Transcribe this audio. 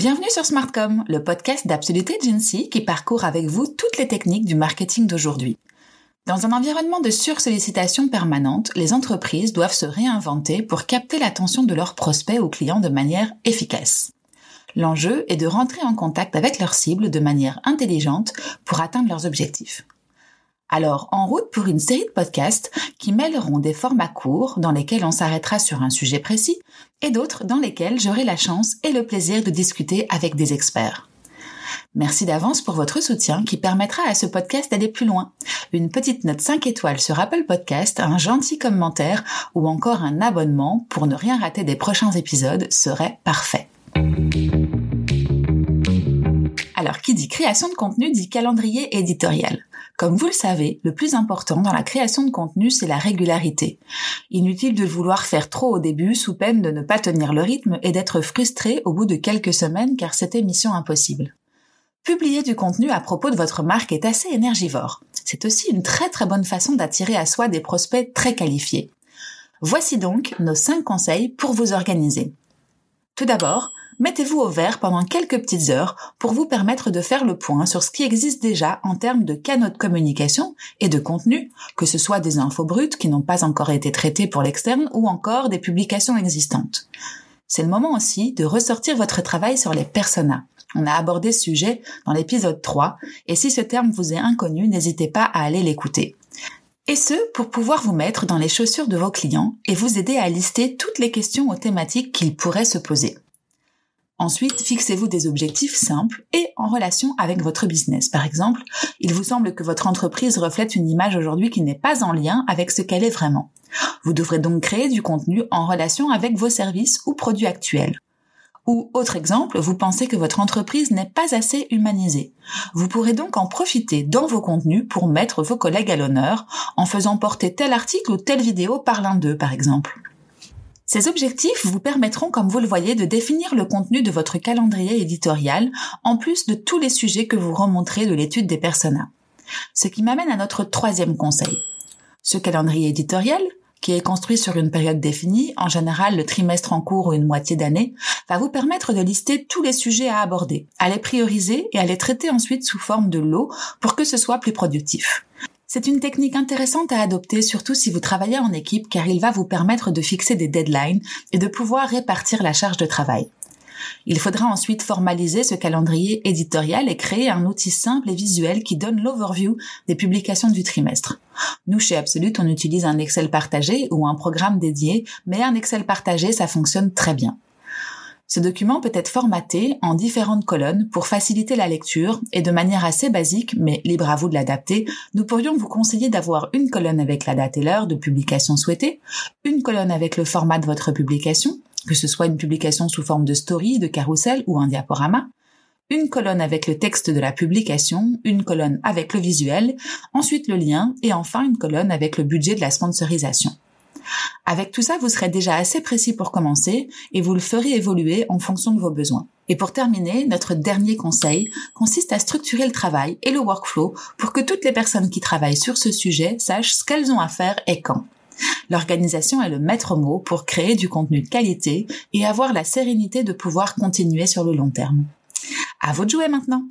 Smartcom, le podcast d'Absoluté Agency qui parcourt avec vous toutes les techniques du marketing d'aujourd'hui. Dans un environnement de sursollicitation permanente, les entreprises doivent se réinventer pour capter l'attention de leurs prospects ou clients de manière efficace. L'enjeu est de rentrer en contact avec leurs cibles de manière intelligente pour atteindre leurs objectifs. Alors, en route pour une série de podcasts qui mêleront des formats courts dans lesquels on s'arrêtera sur un sujet précis et d'autres dans lesquels j'aurai la chance et le plaisir de discuter avec des experts. Merci d'avance pour votre soutien qui permettra à ce podcast d'aller plus loin. Une petite note 5 étoiles sur Apple Podcast, un gentil commentaire ou encore un abonnement pour ne rien rater des prochains épisodes serait parfait. Alors, qui dit création de contenu dit calendrier éditorial. Comme vous le savez, le plus important dans la création de contenu, c'est la régularité. Inutile de vouloir faire trop au début sous peine de ne pas tenir le rythme et d'être frustré au bout de quelques semaines car c'était mission impossible. Publier du contenu à propos de votre marque est assez énergivore. C'est aussi une très très bonne façon d'attirer à soi des prospects très qualifiés. Voici donc nos 5 conseils pour vous organiser. Tout d'abord, mettez-vous au vert pendant quelques petites heures pour vous permettre de faire le point sur ce qui existe déjà en termes de canaux de communication et de contenu, que ce soit des infos brutes qui n'ont pas encore été traitées pour l'externe ou encore des publications existantes. C'est le moment aussi de ressortir votre travail sur les personas. On a abordé ce sujet dans l'épisode 3 et si ce terme vous est inconnu, n'hésitez pas à aller l'écouter. Et ce, pour pouvoir vous mettre dans les chaussures de vos clients et vous aider à lister toutes les questions aux thématiques qu'ils pourraient se poser. Ensuite, fixez-vous des objectifs simples et en relation avec votre business. Par exemple, il vous semble que votre entreprise reflète une image aujourd'hui qui n'est pas en lien avec ce qu'elle est vraiment. Vous devrez donc créer du contenu en relation avec vos services ou produits actuels. Ou autre exemple, vous pensez que votre entreprise n'est pas assez humanisée. Vous pourrez donc en profiter dans vos contenus pour mettre vos collègues à l'honneur en faisant porter tel article ou telle vidéo par l'un d'eux, par exemple. Ces objectifs vous permettront, comme vous le voyez, de définir le contenu de votre calendrier éditorial, en plus de tous les sujets que vous remonterez de l'étude des personas. Ce qui m'amène à notre troisième conseil. Ce calendrier éditorial, qui est construit sur une période définie, en général le trimestre en cours ou une moitié d'année, va vous permettre de lister tous les sujets à aborder, à les prioriser et à les traiter ensuite sous forme de lot pour que ce soit plus productif. C'est une technique intéressante à adopter, surtout si vous travaillez en équipe, car il va vous permettre de fixer des deadlines et de pouvoir répartir la charge de travail. Il faudra ensuite formaliser ce calendrier éditorial et créer un outil simple et visuel qui donne l'overview des publications du trimestre. Nous, chez Absolute, on utilise un Excel partagé ou un programme dédié, mais un Excel partagé, ça fonctionne très bien. Ce document peut être formaté en différentes colonnes pour faciliter la lecture et de manière assez basique, mais libre à vous de l'adapter, nous pourrions vous conseiller d'avoir une colonne avec la date et l'heure de publication souhaitée, une colonne avec le format de votre publication, que ce soit une publication sous forme de story, de carrousel ou un diaporama, une colonne avec le texte de la publication, une colonne avec le visuel, ensuite le lien et enfin une colonne avec le budget de la sponsorisation. Avec tout ça, vous serez déjà assez précis pour commencer et vous le ferez évoluer en fonction de vos besoins. Et pour terminer, notre dernier conseil consiste à structurer le travail et le workflow pour que toutes les personnes qui travaillent sur ce sujet sachent ce qu'elles ont à faire et quand. L'organisation est le maître mot pour créer du contenu de qualité et avoir la sérénité de pouvoir continuer sur le long terme. À vous de jouer maintenant!